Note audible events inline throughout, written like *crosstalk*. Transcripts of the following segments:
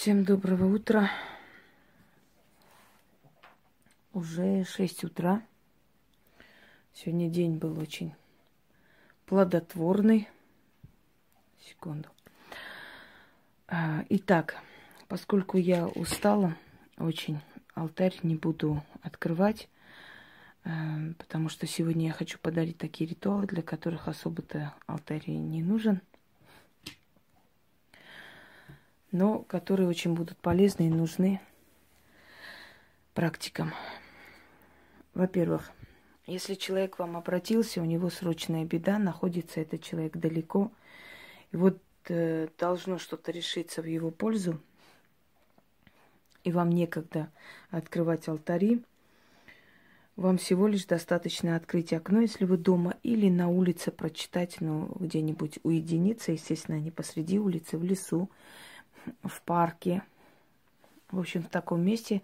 Всем доброго утра. Уже 6 утра. Сегодня день был очень плодотворный. Секунду. А, итак, поскольку я устала очень, алтарь не буду открывать, а, потому что сегодня я хочу подарить такие ритуалы, для которых особо-то алтарь не нужен – но которые очень будут полезны и нужны практикам. Во-первых, если человек к вам обратился, у него срочная беда, находится этот человек далеко, и вот э, должно что-то решиться в его пользу, и вам некогда открывать алтари, вам всего лишь достаточно открыть окно, если вы дома, или на улице прочитать, ну, где-нибудь уединиться, естественно, не посреди улицы, в лесу, в парке, в общем, в таком месте,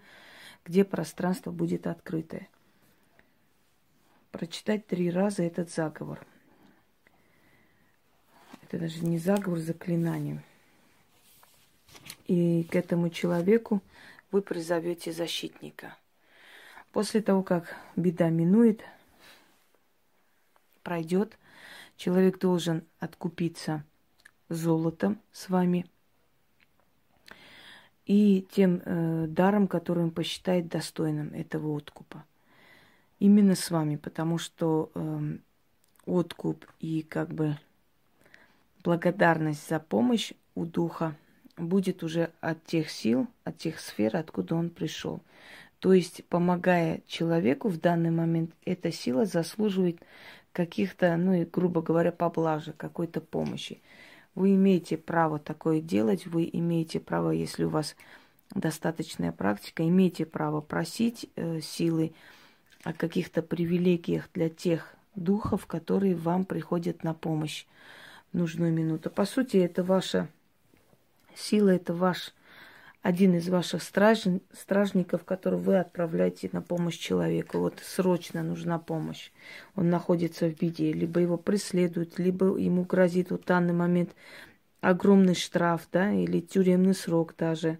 где пространство будет открытое. Прочитать три раза этот заговор. Это даже не заговор, заклинание. И к этому человеку вы призовете защитника. После того, как беда минует, пройдет, человек должен откупиться золотом с вами – и тем э, даром, который он посчитает достойным этого откупа. Именно с вами, потому что э, откуп и как бы благодарность за помощь у духа будет уже от тех сил, от тех сфер, откуда он пришел. То есть, помогая человеку в данный момент, эта сила заслуживает каких-то, ну и, грубо говоря, поблажек, какой-то помощи. Вы имеете право такое делать, вы имеете право, если у вас достаточная практика, имеете право просить э, силы о каких-то привилегиях для тех духов, которые вам приходят на помощь в нужную минуту. По сути, это ваша сила, это ваш один из ваших страж... стражников, которого вы отправляете на помощь человеку. Вот срочно нужна помощь. Он находится в беде. Либо его преследуют, либо ему грозит в данный момент огромный штраф, да, или тюремный срок даже.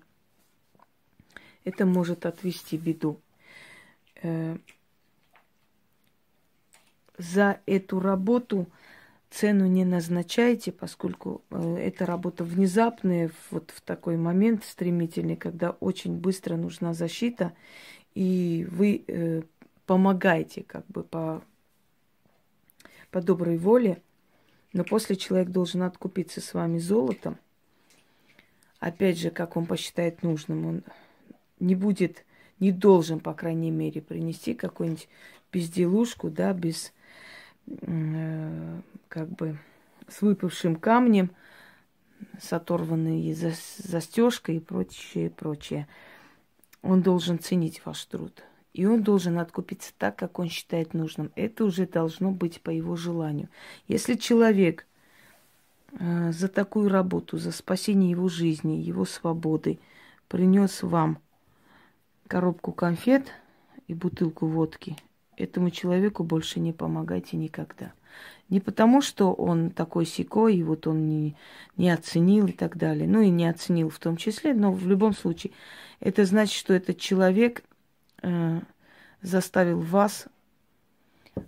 Это может отвести беду. Э, за эту работу цену не назначайте, поскольку э, эта работа внезапная, вот в такой момент стремительный, когда очень быстро нужна защита, и вы э, помогаете как бы по, по доброй воле, но после человек должен откупиться с вами золотом, опять же, как он посчитает нужным, он не будет, не должен, по крайней мере, принести какую-нибудь безделушку, да, без как бы с выпавшим камнем, с оторванной застежкой и прочее, прочее. Он должен ценить ваш труд. И он должен откупиться так, как он считает нужным. Это уже должно быть по его желанию. Если человек э, за такую работу, за спасение его жизни, его свободы принес вам коробку конфет и бутылку водки – этому человеку больше не помогайте никогда. Не потому, что он такой секой, и вот он не, не оценил и так далее. Ну и не оценил в том числе, но в любом случае это значит, что этот человек э, заставил вас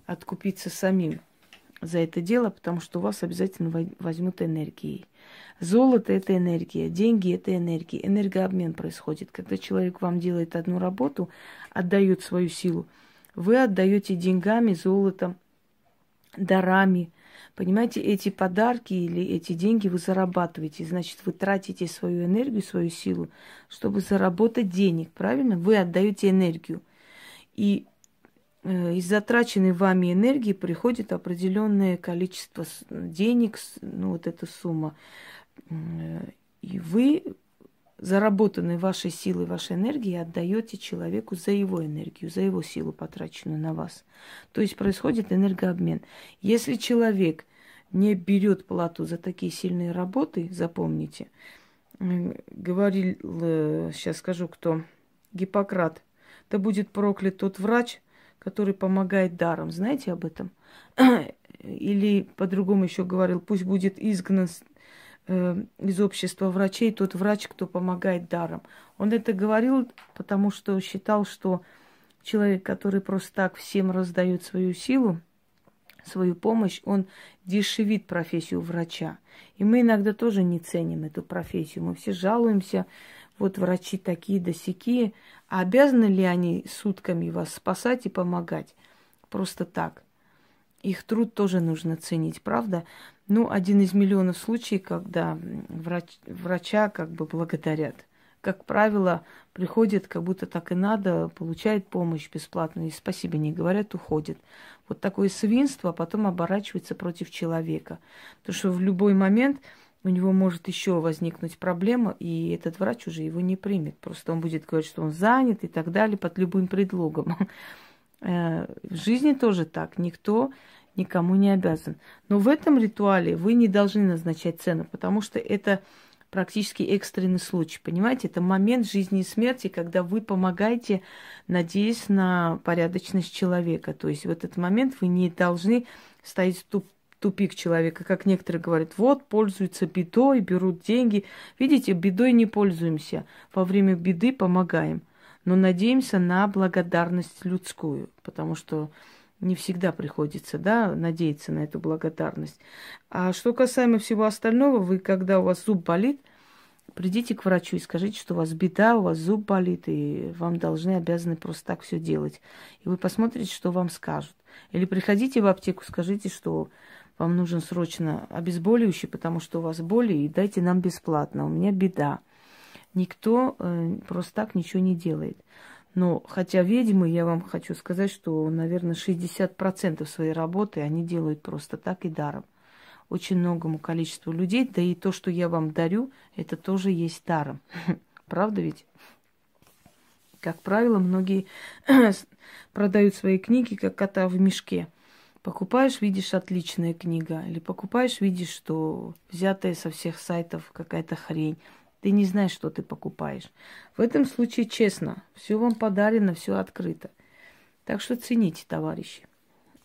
откупиться самим за это дело, потому что у вас обязательно возьмут энергией. Золото – это энергия, деньги – это энергия. Энергообмен происходит. Когда человек вам делает одну работу, отдает свою силу – вы отдаете деньгами, золотом, дарами. Понимаете, эти подарки или эти деньги вы зарабатываете. Значит, вы тратите свою энергию, свою силу, чтобы заработать денег. Правильно? Вы отдаете энергию. И э, из затраченной вами энергии приходит определенное количество денег, ну вот эта сумма. Э, и вы заработанной вашей силой, вашей энергии отдаете человеку за его энергию, за его силу, потраченную на вас. То есть происходит энергообмен. Если человек не берет плату за такие сильные работы, запомните, говорил, сейчас скажу кто, Гиппократ, да будет проклят тот врач, который помогает даром. Знаете об этом? *clears throat* Или по-другому еще говорил, пусть будет изгнан э, из общества врачей тот врач, кто помогает даром. Он это говорил, потому что считал, что человек, который просто так всем раздает свою силу, свою помощь, он дешевит профессию врача. И мы иногда тоже не ценим эту профессию. Мы все жалуемся, вот врачи такие да. А обязаны ли они сутками вас спасать и помогать? Просто так. Их труд тоже нужно ценить, правда? Ну, один из миллионов случаев, когда врач, врача как бы благодарят. Как правило, приходит, как будто так и надо, получает помощь бесплатную, и спасибо не говорят, уходит. Вот такое свинство потом оборачивается против человека. Потому что в любой момент у него может еще возникнуть проблема, и этот врач уже его не примет. Просто он будет говорить, что он занят и так далее, под любым предлогом. *laughs* Э, в жизни тоже так. Никто никому не обязан. Но в этом ритуале вы не должны назначать цену, потому что это практически экстренный случай. Понимаете, это момент жизни и смерти, когда вы помогаете, надеясь на порядочность человека. То есть в этот момент вы не должны стоять в тупик человека, как некоторые говорят, вот, пользуются бедой, берут деньги. Видите, бедой не пользуемся. Во время беды помогаем. Но надеемся на благодарность людскую, потому что не всегда приходится, да, надеяться на эту благодарность. А что касаемо всего остального, вы, когда у вас зуб болит, придите к врачу и скажите, что у вас беда, у вас зуб болит, и вам должны, обязаны просто так все делать. И вы посмотрите, что вам скажут. Или приходите в аптеку, скажите, что вам нужен срочно обезболивающий, потому что у вас боли, и дайте нам бесплатно, у меня беда. Никто э, просто так ничего не делает. Но хотя ведьмы, я вам хочу сказать, что, наверное, 60% своей работы они делают просто так и даром. Очень многому количеству людей, да и то, что я вам дарю, это тоже есть даром. *laughs* Правда ведь? Как правило, многие *clears throat* продают свои книги, как кота в мешке. Покупаешь, видишь, отличная книга. Или покупаешь, видишь, что взятая со всех сайтов какая-то хрень. Ты не знаешь, что ты покупаешь. В этом случае честно, все вам подарено, все открыто. Так что цените, товарищи.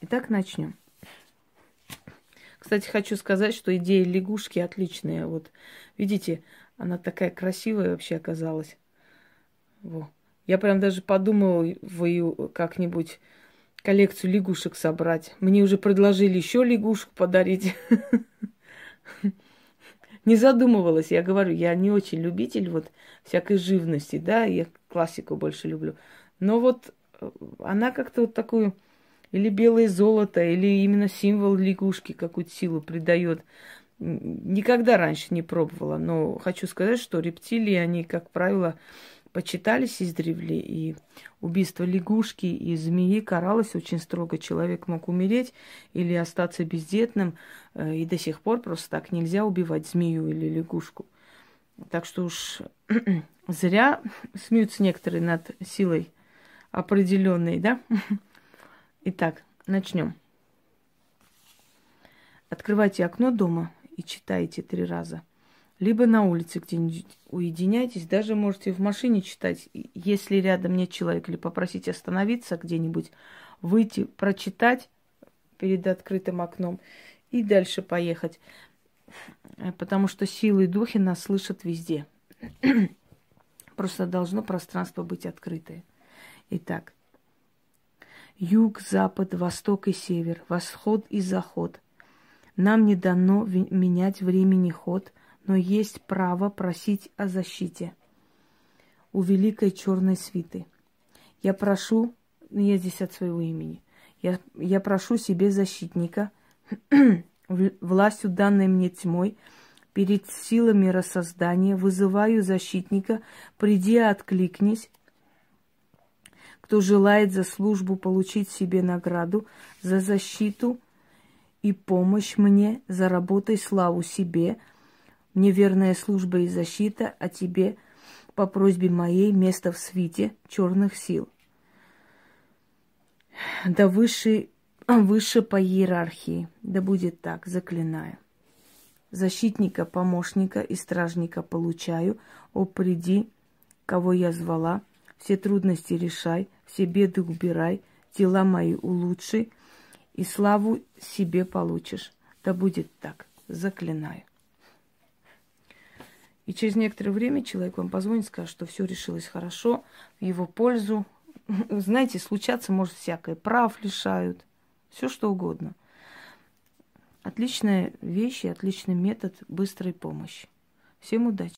Итак, начнем. Кстати, хочу сказать, что идея лягушки отличная. Вот, видите, она такая красивая вообще оказалась. Во. Я прям даже подумала вы как-нибудь коллекцию лягушек собрать. Мне уже предложили еще лягушек подарить. *laughs* не задумывалась. Я говорю, я не очень любитель вот всякой живности, да, я классику больше люблю. Но вот э, она как-то вот такую или белое золото, или именно символ лягушки какую-то силу придает. Никогда раньше не пробовала, но хочу сказать, что рептилии, они, как правило, почитались издревле, и убийство лягушки и змеи каралось очень строго. Человек мог умереть или остаться бездетным, э, и до сих пор просто так нельзя убивать змею или лягушку. Так что уж *clears throat* зря смеются некоторые над силой определенной, да? *laughs* Итак, начнем. Открывайте окно дома и читайте три раза – либо на улице где-нибудь уединяйтесь, даже можете в машине читать, если рядом нет человека, или попросить остановиться где-нибудь, выйти, прочитать перед открытым окном и дальше поехать. Э, потому что силы и духи нас слышат везде. *clears throat* Просто должно пространство быть открытое. Итак, юг, запад, восток и север, восход и заход. Нам не дано менять времени ход – но есть право просить о защите у великой черной свиты. Я прошу, ну, я здесь от своего имени, я, я прошу себе защитника, *clears throat* властью данной мне тьмой, перед силами рассоздания, вызываю защитника, приди откликнись, кто желает за службу получить себе награду, за защиту и помощь мне, заработай славу себе – мне верная служба и защита, а тебе по просьбе моей место в свите черных сил. Да выше, *clears throat* выше по иерархии, да будет так, заклинаю. Защитника, помощника и стражника получаю, о, приди, кого я звала, все трудности решай, все беды убирай, дела мои улучши, и славу себе получишь. Да будет так, заклинаю. И через некоторое время человек вам позвонит, скажет, что все решилось хорошо, в его пользу. *laughs* Знаете, случаться может всякое. Прав лишают, все что угодно. Отличная вещь и отличный метод быстрой помощи. Всем удачи!